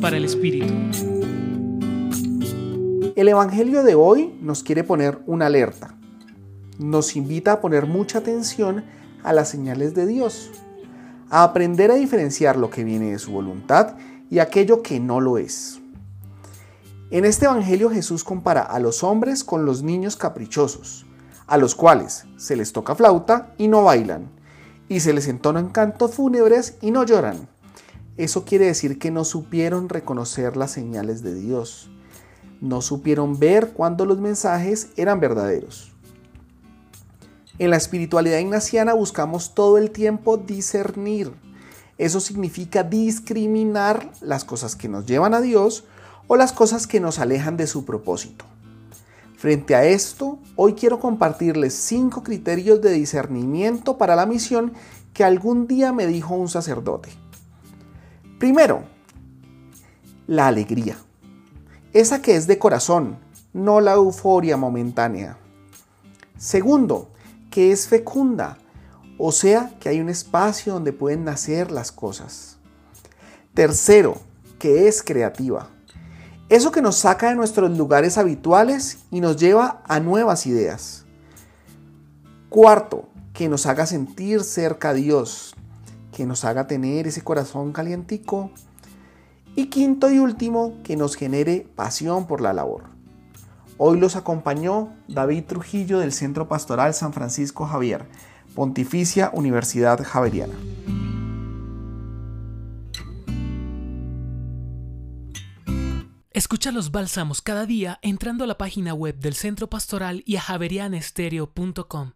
Para el Espíritu. El Evangelio de hoy nos quiere poner una alerta. Nos invita a poner mucha atención a las señales de Dios, a aprender a diferenciar lo que viene de su voluntad y aquello que no lo es. En este Evangelio Jesús compara a los hombres con los niños caprichosos, a los cuales se les toca flauta y no bailan, y se les entonan cantos fúnebres y no lloran. Eso quiere decir que no supieron reconocer las señales de Dios, no supieron ver cuando los mensajes eran verdaderos. En la espiritualidad ignaciana buscamos todo el tiempo discernir. Eso significa discriminar las cosas que nos llevan a Dios o las cosas que nos alejan de su propósito. Frente a esto, hoy quiero compartirles cinco criterios de discernimiento para la misión que algún día me dijo un sacerdote. Primero, la alegría. Esa que es de corazón, no la euforia momentánea. Segundo, que es fecunda, o sea, que hay un espacio donde pueden nacer las cosas. Tercero, que es creativa. Eso que nos saca de nuestros lugares habituales y nos lleva a nuevas ideas. Cuarto, que nos haga sentir cerca a Dios, que nos haga tener ese corazón calientico. Y quinto y último, que nos genere pasión por la labor. Hoy los acompañó David Trujillo del Centro Pastoral San Francisco Javier, Pontificia Universidad Javeriana. Escucha los bálsamos cada día entrando a la página web del Centro Pastoral y a javerianestereo.com.